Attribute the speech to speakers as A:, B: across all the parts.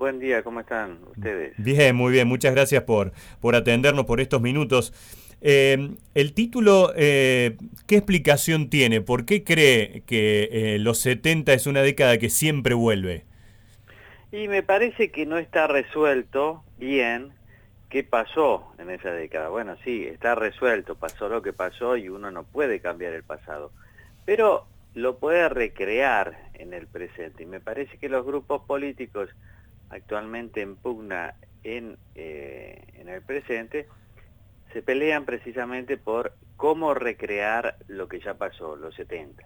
A: Buen día, ¿cómo están ustedes?
B: Bien, muy bien, muchas gracias por, por atendernos por estos minutos. Eh, el título, eh, ¿qué explicación tiene? ¿Por qué cree que eh, los 70 es una década que siempre vuelve?
A: Y me parece que no está resuelto bien qué pasó en esa década. Bueno, sí, está resuelto, pasó lo que pasó y uno no puede cambiar el pasado. Pero lo puede recrear en el presente. Y me parece que los grupos políticos actualmente en pugna en, eh, en el presente, se pelean precisamente por cómo recrear lo que ya pasó, los 70.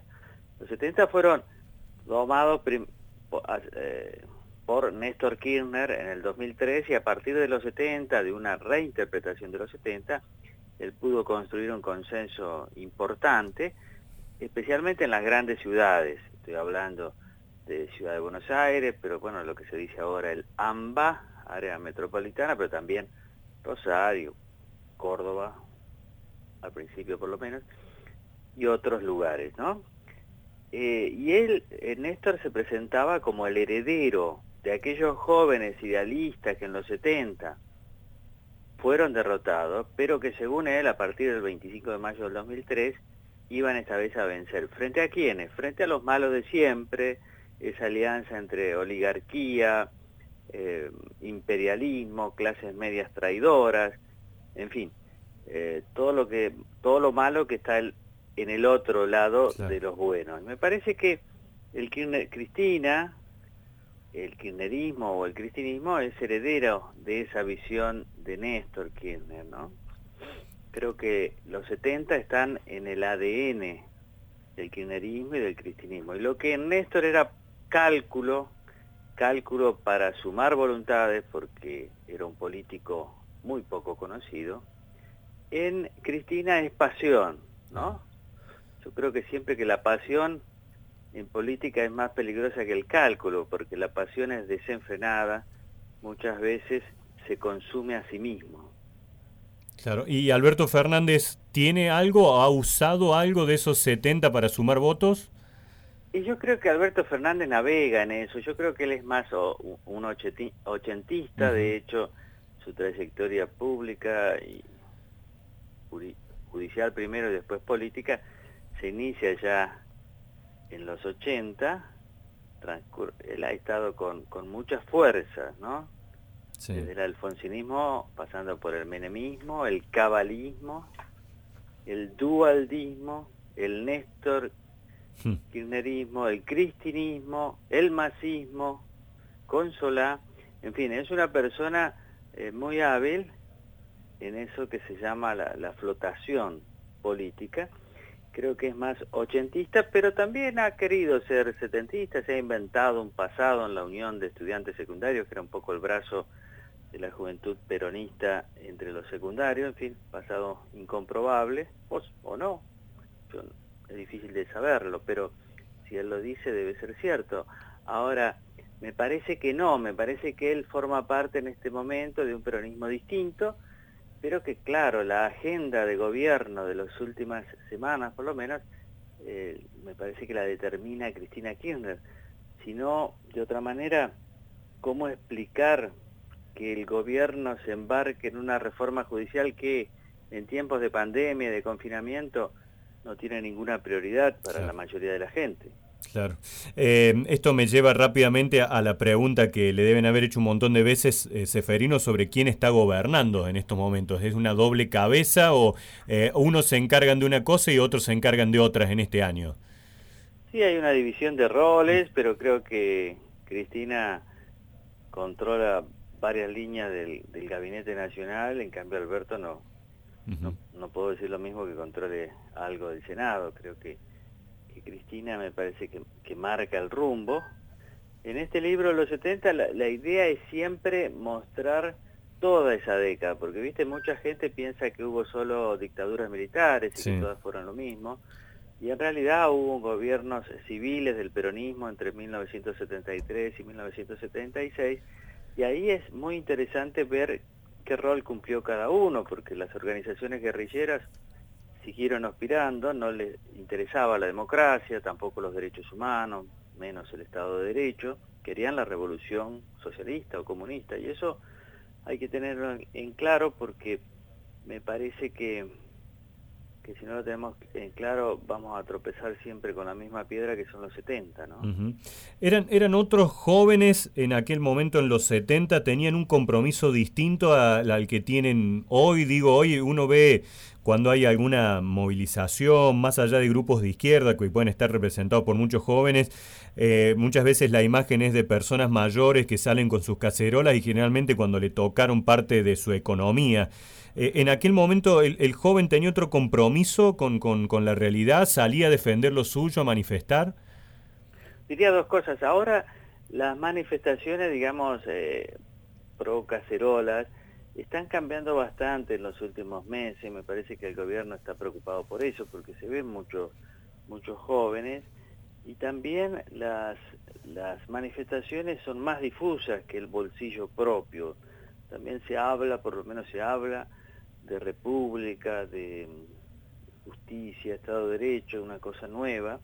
A: Los 70 fueron domados eh, por Néstor Kirchner en el 2003 y a partir de los 70, de una reinterpretación de los 70, él pudo construir un consenso importante, especialmente en las grandes ciudades. Estoy hablando de Ciudad de Buenos Aires, pero bueno, lo que se dice ahora el AMBA, área metropolitana, pero también Rosario, Córdoba, al principio por lo menos, y otros lugares, ¿no? Eh, y él, eh, Néstor, se presentaba como el heredero de aquellos jóvenes idealistas que en los 70 fueron derrotados, pero que según él, a partir del 25 de mayo del 2003, iban esta vez a vencer. ¿Frente a quiénes? Frente a los malos de siempre, esa alianza entre oligarquía, eh, imperialismo, clases medias traidoras, en fin, eh, todo lo que todo lo malo que está en el otro lado de los buenos. Me parece que el Cristina, el kirchnerismo o el cristinismo es heredero de esa visión de Néstor Kirchner, ¿no? Creo que los 70 están en el ADN del kirchnerismo y del cristinismo. Y lo que en Néstor era cálculo, cálculo para sumar voluntades, porque era un político muy poco conocido. En Cristina es pasión, ¿no? Yo creo que siempre que la pasión en política es más peligrosa que el cálculo, porque la pasión es desenfrenada, muchas veces se consume a sí mismo.
B: Claro, ¿y Alberto Fernández tiene algo, ha usado algo de esos 70 para sumar votos?
A: Y yo creo que Alberto Fernández navega en eso, yo creo que él es más un ochentista, de hecho su trayectoria pública y judicial primero y después política se inicia ya en los 80, él ha estado con, con mucha fuerza, ¿no? Desde el alfonsinismo, pasando por el menemismo, el cabalismo, el dualdismo, el Néstor Hmm. kirchnerismo, el cristinismo, el masismo, Consola, en fin, es una persona eh, muy hábil en eso que se llama la, flotación política. Creo que es más ochentista, pero también ha querido ser setentista, se ha inventado un pasado en la Unión de Estudiantes Secundarios, que era un poco el brazo de la juventud peronista entre los secundarios, en fin, pasado incomprobable, o, o no, es difícil de saberlo, pero si él lo dice debe ser cierto. Ahora, me parece que no, me parece que él forma parte en este momento de un peronismo distinto, pero que claro, la agenda de gobierno de las últimas semanas por lo menos, eh, me parece que la determina Cristina Kirchner. Si no, de otra manera, ¿cómo explicar que el gobierno se embarque en una reforma judicial que en tiempos de pandemia, de confinamiento, no tiene ninguna prioridad para la mayoría de la gente.
B: Claro. Eh, esto me lleva rápidamente a, la pregunta que le deben haber hecho un montón de veces eh, Seferino sobre quién está gobernando en estos momentos. ¿Es una doble cabeza o eh, unos se encargan de una cosa y otros se encargan de otras en este año?
A: Sí, hay una división de roles, pero creo que Cristina controla varias líneas del Gabinete Nacional, en cambio Alberto no, no, puedo decir lo mismo que controle algo del Senado, creo que, Cristina me parece que, marca el rumbo. En este libro, Los 70, la, idea es siempre mostrar toda esa década, porque viste, mucha gente piensa que hubo solo dictaduras militares y que todas fueron lo mismo, y en realidad hubo gobiernos civiles del peronismo entre 1973 y 1976, y ahí es muy interesante ver qué rol cumplió cada uno, porque las organizaciones guerrilleras siguieron aspirando, no les interesaba la democracia, tampoco los derechos humanos, menos el Estado de Derecho, querían la revolución socialista o comunista. Y eso hay que tenerlo en claro porque me parece que que si no lo tenemos en claro vamos a tropezar siempre con la misma piedra que son los 70, ¿no?
B: eran, eran otros jóvenes en aquel momento, en los 70, tenían un compromiso distinto al que tienen hoy. Digo, hoy uno ve cuando hay alguna movilización, más allá de grupos de izquierda que pueden estar representados por muchos jóvenes, eh, muchas veces la imagen es de personas mayores que salen con sus cacerolas y generalmente cuando le tocaron parte de su economía. Eh, en aquel momento el, joven tenía otro compromiso con, la realidad, salía a defender lo suyo, a manifestar.
A: Diría dos cosas. Ahora las manifestaciones, digamos, eh, pro cacerolas, están cambiando bastante en los últimos meses. Me parece que el gobierno está preocupado por eso, porque se ven muchos muchos jóvenes y también las, las manifestaciones son más difusas que el bolsillo propio. También se habla, por lo menos se habla, de república, de justicia, Estado de Derecho, una cosa nueva.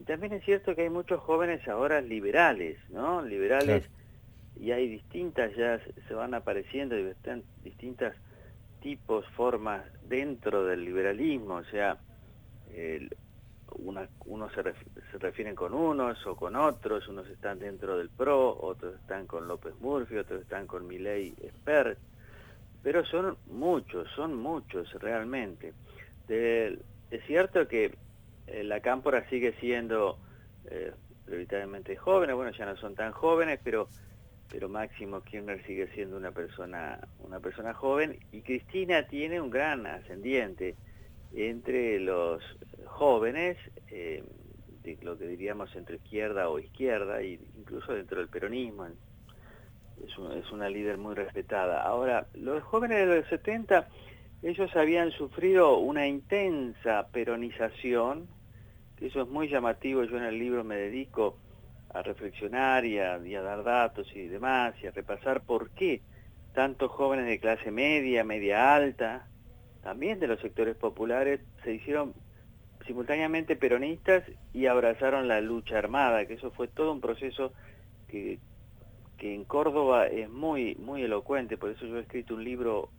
A: Y también es cierto que hay muchos jóvenes ahora liberales, ¿no? Liberales, y hay distintas, ya se van apareciendo distintas tipos, formas dentro del liberalismo, o sea, unos se, refieren con unos o con otros, unos están dentro del PRO, otros están con López Murphy, otros están con Milei Expert, pero son muchos, son muchos realmente. es cierto que eh, la cámpora sigue siendo eh, prioritariamente joven, bueno, ya no son tan jóvenes, pero pero Máximo Kirchner sigue siendo una persona, una persona joven. Y Cristina tiene un gran ascendiente entre los jóvenes, eh, de lo que diríamos entre izquierda o izquierda, e incluso dentro del peronismo, es, una líder muy respetada. Ahora, los jóvenes de los 70, ellos habían sufrido una intensa peronización, que eso es muy llamativo, yo en el libro me dedico a reflexionar y a, dar datos y demás, y a repasar por qué tantos jóvenes de clase media, media alta, también de los sectores populares, se hicieron simultáneamente peronistas y abrazaron la lucha armada, que eso fue todo un proceso que, que en Córdoba es muy, muy elocuente, por eso yo he escrito un libro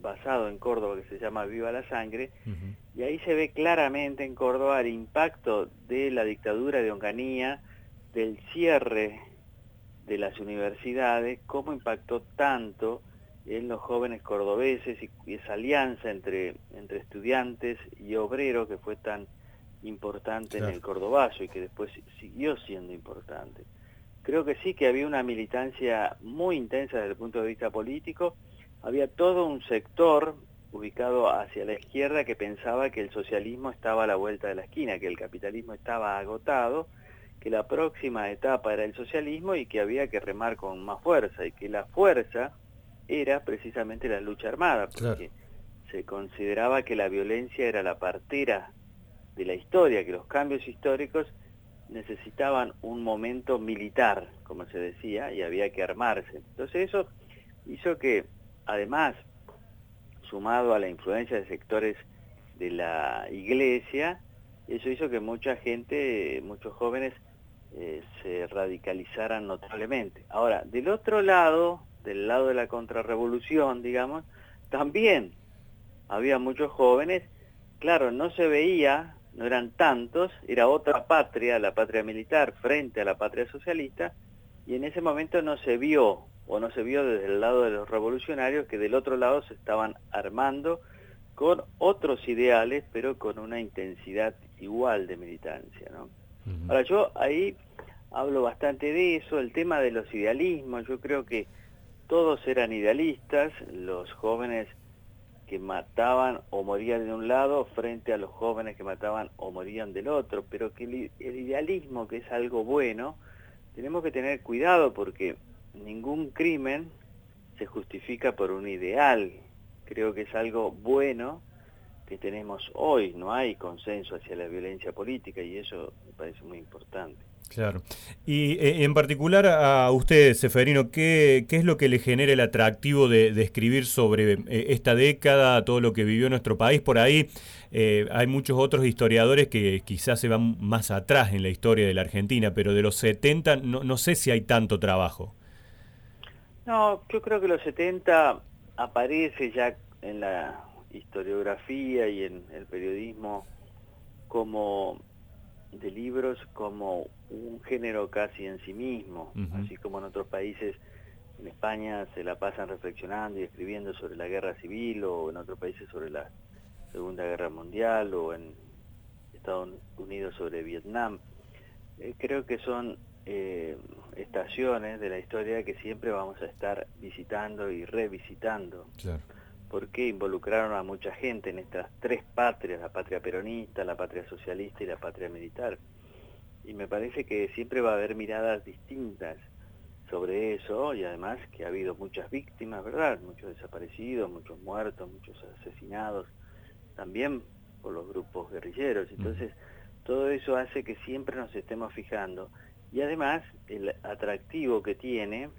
A: basado en Córdoba que se llama Viva la Sangre, y ahí se ve claramente en Córdoba el impacto de la dictadura de Onganía, del cierre de las universidades, cómo impactó tanto en los jóvenes cordobeses y, esa alianza entre, entre estudiantes y obreros que fue tan importante en el cordobazo y que después siguió siendo importante. Creo que sí que había una militancia muy intensa desde el punto de vista político, había todo un sector ubicado hacia la izquierda que pensaba que el socialismo estaba a la vuelta de la esquina, que el capitalismo estaba agotado, que la próxima etapa era el socialismo y que había que remar con más fuerza, y que la fuerza era precisamente la lucha armada, porque se consideraba que la violencia era la partera de la historia, que los cambios históricos necesitaban un momento militar, como se decía, y había que armarse. Entonces eso hizo que, además, sumado a la influencia de sectores de la iglesia, eso hizo que mucha gente, muchos jóvenes, eh, se radicalizaran notablemente. Ahora, del otro lado, del lado de la contrarrevolución, digamos, también había muchos jóvenes, claro, no se veía no eran tantos, era otra patria, la patria militar, frente a la patria socialista, y en ese momento no se vio, o no se vio desde el lado de los revolucionarios, que del otro lado se estaban armando con otros ideales, pero con una intensidad igual de militancia. ¿no? Ahora yo ahí hablo bastante de eso, el tema de los idealismos, yo creo que todos eran idealistas, los jóvenes que mataban o morían de un lado frente a los jóvenes que mataban o morían del otro, pero que el, idealismo, que es algo bueno, tenemos que tener cuidado porque ningún crimen se justifica por un ideal. Creo que es algo bueno que tenemos hoy, no hay consenso hacia la violencia política y eso me parece muy importante.
B: Claro. Y eh, en particular a usted, Seferino, ¿qué, ¿qué, es lo que le genera el atractivo de, escribir sobre eh, esta década, todo lo que vivió nuestro país? Por ahí eh, hay muchos otros historiadores que quizás se van más atrás en la historia de la Argentina, pero de los 70 no, no sé si hay tanto trabajo.
A: No, yo creo que los 70 aparece ya en la historiografía y en el periodismo como de libros como un género casi en sí mismo, así como en otros países, en España se la pasan reflexionando y escribiendo sobre la guerra civil o en otros países sobre la Segunda Guerra Mundial o en Estados Unidos sobre Vietnam. Eh, creo que son eh, estaciones de la historia que siempre vamos a estar visitando y revisitando. Claro porque involucraron a mucha gente en estas tres patrias, la patria peronista, la patria socialista y la patria militar. Y me parece que siempre va a haber miradas distintas sobre eso y además que ha habido muchas víctimas, ¿verdad? Muchos desaparecidos, muchos muertos, muchos asesinados, también por los grupos guerrilleros. Entonces, todo eso hace que siempre nos estemos fijando. Y además, el atractivo que tiene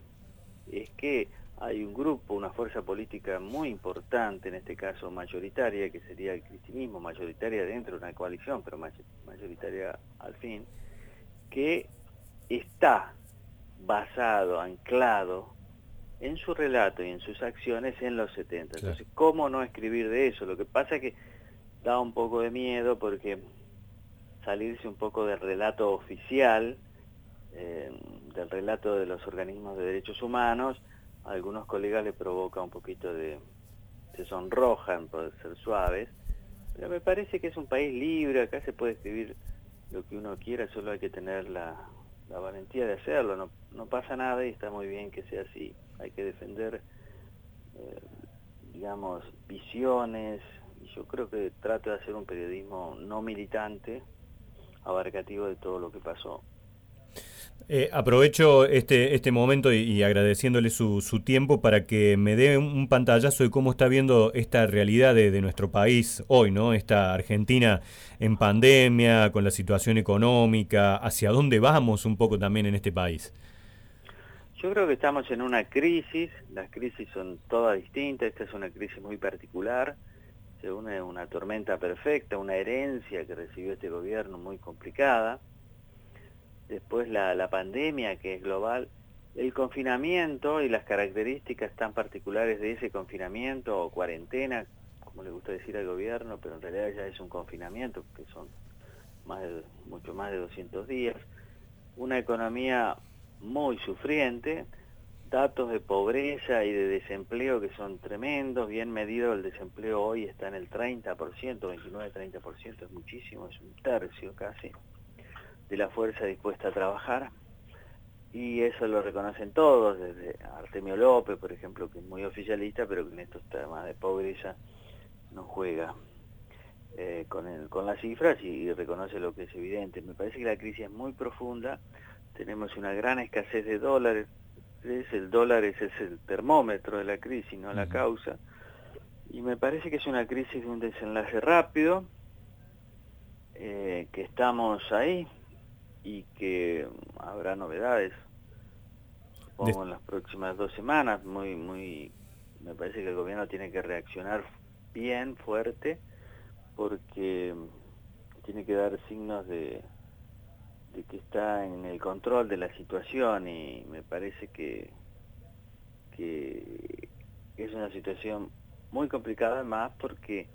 A: es que hay un grupo, una fuerza política muy importante, en este caso mayoritaria, que sería el cristianismo, mayoritaria dentro de una coalición, pero mayoritaria al fin, que está basado, anclado en su relato y en sus acciones en los 70. Entonces, ¿cómo no escribir de eso? Lo que pasa es que da un poco de miedo porque salirse un poco del relato oficial, eh, del relato de los organismos de derechos humanos, a algunos colegas le provoca un poquito de, se sonrojan por ser suaves, pero me parece que es un país libre, acá se puede escribir lo que uno quiera, solo hay que tener la, valentía de hacerlo, no, no, pasa nada y está muy bien que sea así, hay que defender, eh, digamos, visiones, yo creo que trato de hacer un periodismo no militante, abarcativo de todo lo que pasó.
B: Eh, aprovecho este, este momento y, agradeciéndole su, su, tiempo para que me dé un, pantallazo de cómo está viendo esta realidad de, nuestro país hoy, ¿no? Esta Argentina en pandemia, con la situación económica, hacia dónde vamos un poco también en este país.
A: Yo creo que estamos en una crisis, las crisis son todas distintas, esta es una crisis muy particular, se une una tormenta perfecta, una herencia que recibió este gobierno muy complicada después la, pandemia que es global, el confinamiento y las características tan particulares de ese confinamiento o cuarentena, como le gusta decir al gobierno, pero en realidad ya es un confinamiento, que son más mucho más de 200 días, una economía muy sufriente, datos de pobreza y de desempleo que son tremendos, bien medido el desempleo hoy está en el 30%, 29-30%, es muchísimo, es un tercio casi de la fuerza dispuesta a trabajar y eso lo reconocen todos, desde Artemio López, por ejemplo, que es muy oficialista, pero que en estos temas de pobreza no juega eh, con, el, con las cifras y, reconoce lo que es evidente. Me parece que la crisis es muy profunda, tenemos una gran escasez de dólares, el dólar es, el termómetro de la crisis, no la causa, y me parece que es una crisis de un desenlace rápido, eh, que estamos ahí, y que habrá novedades, supongo en las próximas dos semanas, muy, muy, me parece que el gobierno tiene que reaccionar bien, fuerte, porque tiene que dar signos de, de que está en el control de la situación y me parece que, que es una situación muy complicada más porque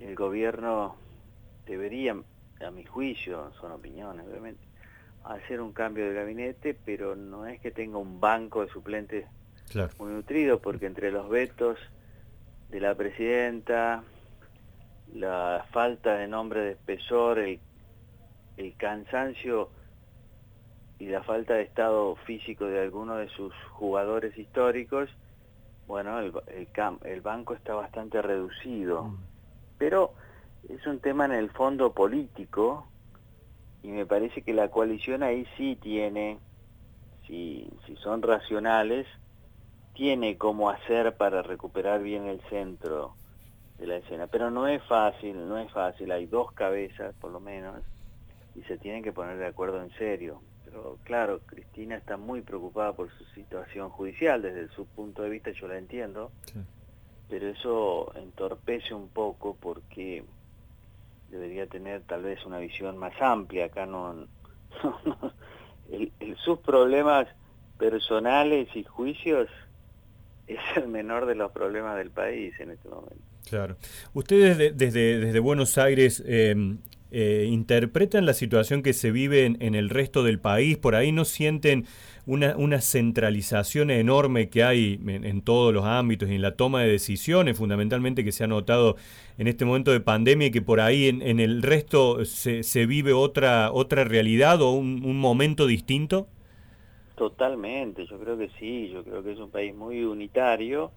A: el gobierno debería, a mi juicio, son opiniones obviamente, hacer un cambio de gabinete, pero no es que tenga un banco de suplentes muy nutrido, porque entre los vetos de la presidenta, la falta de nombre de espesor, el, cansancio y la falta de estado físico de algunos de sus jugadores históricos, bueno, el, el banco está bastante reducido. Mm. Pero es un tema en el fondo político, y me parece que la coalición ahí sí tiene, si, si son racionales, tiene cómo hacer para recuperar bien el centro de la escena. Pero no es fácil, no es fácil, hay dos cabezas por lo menos, y se tienen que poner de acuerdo en serio. Pero claro, Cristina está muy preocupada por su situación judicial, desde su punto de vista yo la entiendo, pero eso entorpece un poco porque debería tener tal vez una visión más amplia, acá no, sus problemas personales y juicios es el menor de los problemas del país en este momento.
B: Claro. Ustedes desde, desde Buenos Aires em, eh, interpretan la situación que se vive en, el resto del país, por ahí no sienten una, una centralización enorme que hay en, todos los ámbitos y en la toma de decisiones, fundamentalmente que se ha notado en este momento de pandemia y que por ahí en, el resto se, se, vive otra, otra realidad o un, un momento distinto.
A: Totalmente, yo creo que sí, yo creo que es un país muy unitario.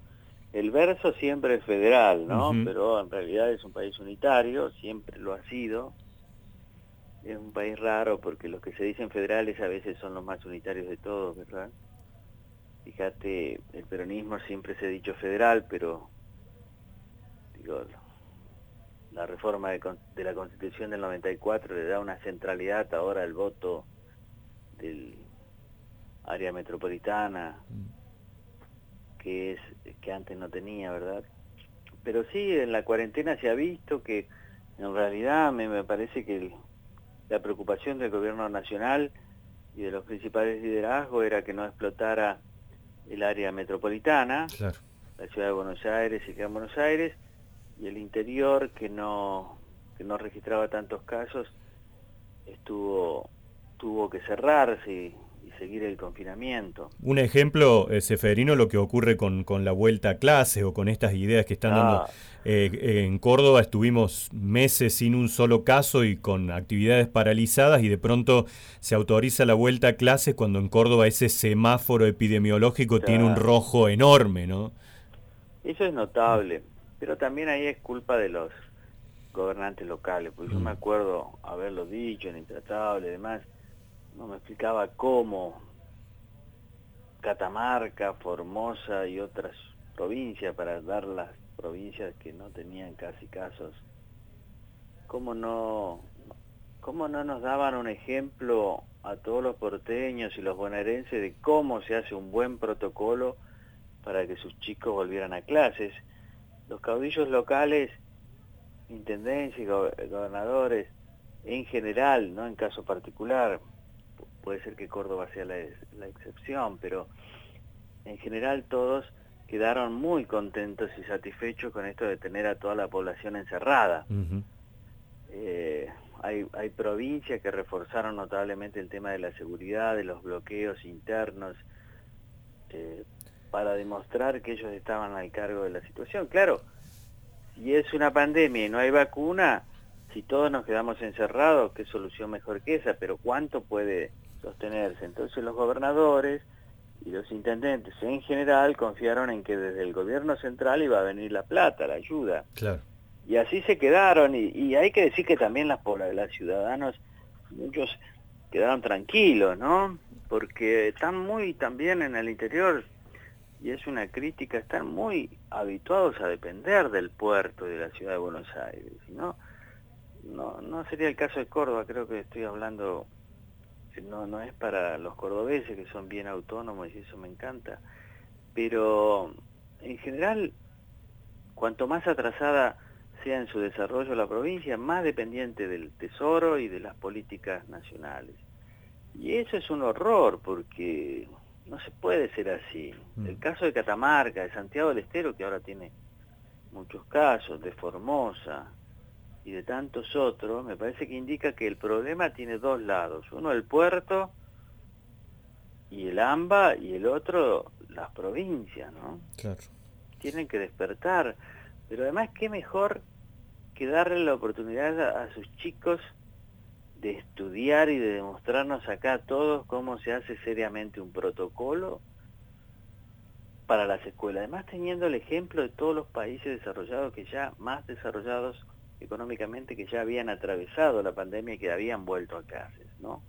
A: El verso siempre es federal, ¿no? Pero en realidad es un país unitario, siempre lo ha sido. Es un país raro porque los que se dicen federales a veces son los más unitarios de todos, ¿verdad? Fíjate, el peronismo siempre se ha dicho federal, pero digo, la reforma de, la Constitución del 94 le da una centralidad ahora al voto del área metropolitana, que es que antes no tenía, ¿verdad? Pero sí, en la cuarentena se ha visto que en realidad me, me parece que la preocupación del gobierno nacional y de los principales liderazgos era que no explotara el área metropolitana, la ciudad de Buenos Aires y Gran Buenos Aires, y el interior que no, que no registraba tantos casos estuvo tuvo que cerrarse seguir el confinamiento.
B: Un ejemplo, eh, Seferino, lo que ocurre con, con, la vuelta a clase o con estas ideas que están dando. Ah. Eh, en Córdoba estuvimos meses sin un solo caso y con actividades paralizadas y de pronto se autoriza la vuelta a clase cuando en Córdoba ese semáforo epidemiológico tiene un rojo enorme, ¿no?
A: Eso es notable, pero también ahí es culpa de los gobernantes locales, porque yo me mm. acuerdo haberlo dicho en Intratable y demás, no me explicaba cómo Catamarca, Formosa y otras provincias, para dar las provincias que no tenían casi casos, cómo no, cómo no nos daban un ejemplo a todos los porteños y los bonaerenses de cómo se hace un buen protocolo para que sus chicos volvieran a clases. Los caudillos locales, intendencias gobernadores, en general, no en caso particular, puede ser que Córdoba sea la, excepción, pero en general todos quedaron muy contentos y satisfechos con esto de tener a toda la población encerrada. Eh, hay, hay provincias que reforzaron notablemente el tema de la seguridad, de los bloqueos internos, eh, para demostrar que ellos estaban al cargo de la situación. Claro, si es una pandemia y no hay vacuna, si todos nos quedamos encerrados, qué solución mejor que esa, pero ¿cuánto puede sostenerse. Entonces los gobernadores y los intendentes en general confiaron en que desde el gobierno central iba a venir la plata, la ayuda.
B: Claro.
A: Y así se quedaron, y, hay que decir que también las, las ciudadanos, muchos quedaron tranquilos, ¿no? Porque están muy también en el interior, y es una crítica, están muy habituados a depender del puerto de la ciudad de Buenos Aires, ¿no? No, no sería el caso de Córdoba, creo que estoy hablando no, no es para los cordobeses que son bien autónomos y eso me encanta, pero en general, cuanto más atrasada sea en su desarrollo la provincia, más dependiente del tesoro y de las políticas nacionales. Y eso es un horror porque no se puede ser así. Mm. El caso de Catamarca, de Santiago del Estero, que ahora tiene muchos casos, de Formosa, y de tantos otros, me parece que indica que el problema tiene dos lados. Uno el puerto y el AMBA y el otro las provincias, ¿no?
B: Claro.
A: Tienen que despertar. Pero además, ¿qué mejor que darle la oportunidad a, sus chicos de estudiar y de demostrarnos acá a todos cómo se hace seriamente un protocolo para las escuelas. Además, teniendo el ejemplo de todos los países desarrollados que ya más desarrollados económicamente que ya habían atravesado la pandemia y que habían vuelto a clases, ¿no?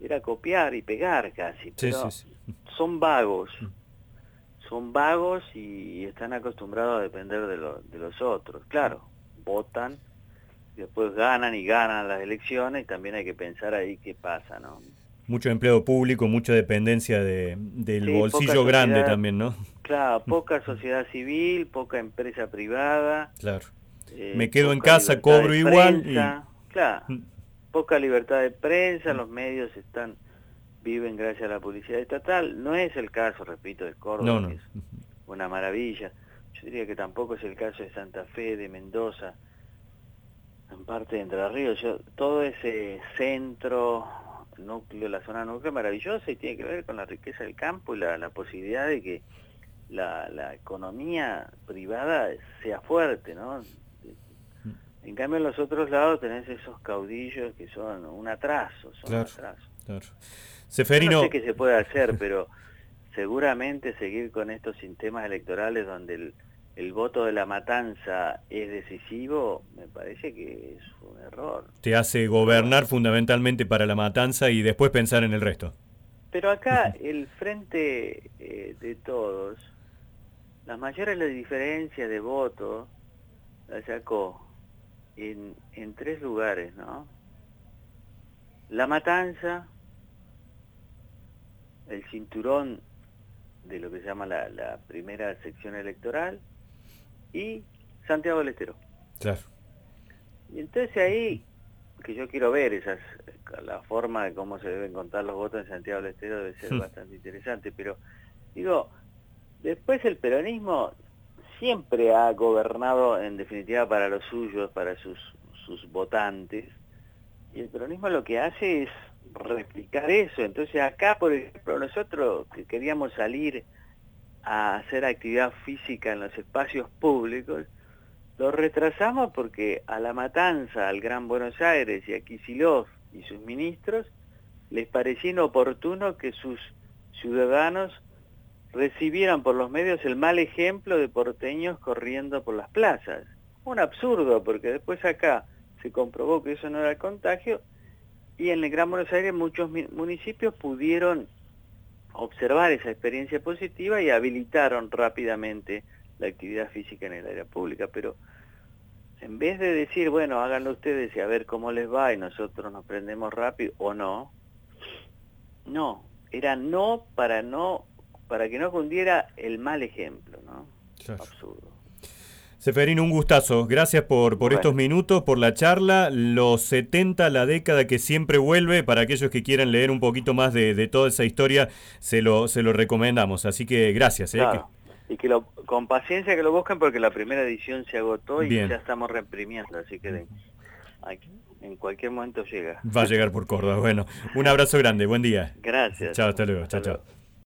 A: Era copiar y pegar casi, pero son vagos, mm. son vagos y están acostumbrados a depender de, de los otros. Claro, votan, después ganan y ganan las elecciones y también hay que pensar ahí qué pasa, ¿no?
B: Mucho empleo público, mucha dependencia de, del bolsillo grande también, ¿no?
A: Claro, poca sociedad civil, poca empresa privada.
B: Claro. Eh, Me quedo en casa, cobro igual.
A: Claro, mm. poca libertad de prensa, los medios están viven gracias a la publicidad estatal. No es el caso, repito, de Córdoba, que es una maravilla. Yo diría que tampoco es el caso de Santa Fe, de Mendoza, en parte de Entre Ríos. Yo, todo ese centro, núcleo, la zona núcleo maravillosa y tiene que ver con la riqueza del campo y la, posibilidad de que la, la, economía privada sea fuerte, ¿no? En cambio en los otros lados tenés esos caudillos que son un atraso, son un atraso. Claro.
B: Seferino...
A: No sé qué se puede hacer, pero seguramente seguir con estos sistemas electorales donde el, voto de la matanza es decisivo, me parece que es un error.
B: Te hace gobernar fundamentalmente para la matanza y después pensar en el resto.
A: Pero acá el frente eh, de todos, las mayores diferencias de voto la sacó en, en tres lugares, ¿no? La matanza, el cinturón de lo que se llama la, primera sección electoral y Santiago del Estero.
B: Claro.
A: Y entonces ahí, que yo quiero ver esas, la forma de cómo se deben contar los votos en Santiago del Estero debe ser hmm. bastante interesante, pero digo, después el peronismo siempre ha gobernado en definitiva para los suyos, para sus, sus votantes, y el peronismo lo que hace es replicar eso. Entonces acá, por ejemplo, nosotros que queríamos salir a hacer actividad física en los espacios públicos, lo retrasamos porque a La Matanza, al Gran Buenos Aires y a Kisilov y sus ministros, les parecía inoportuno que sus ciudadanos recibieran por los medios el mal ejemplo de porteños corriendo por las plazas. Un absurdo, porque después acá se comprobó que eso no era el contagio y en el Gran Buenos Aires muchos municipios pudieron observar esa experiencia positiva y habilitaron rápidamente la actividad física en el área pública, pero en vez de decir, bueno, háganlo ustedes y a ver cómo les va y nosotros nos prendemos rápido o no, no, era no para no para que no cundiera el mal ejemplo, ¿no? Absurdo.
B: Seferino, un gustazo. Gracias por, por estos minutos, por la charla. Los 70, la década que siempre vuelve, para aquellos que quieran leer un poquito más de, toda esa historia, se lo, se lo recomendamos. Así que gracias. ¿eh?
A: Y que lo, con paciencia que lo busquen porque la primera edición se agotó y ya estamos reprimiendo. Así que en cualquier momento llega.
B: Va a llegar por Córdoba. Bueno, un abrazo grande. Buen día.
A: Gracias.
B: Chao, hasta luego. Chao, chao.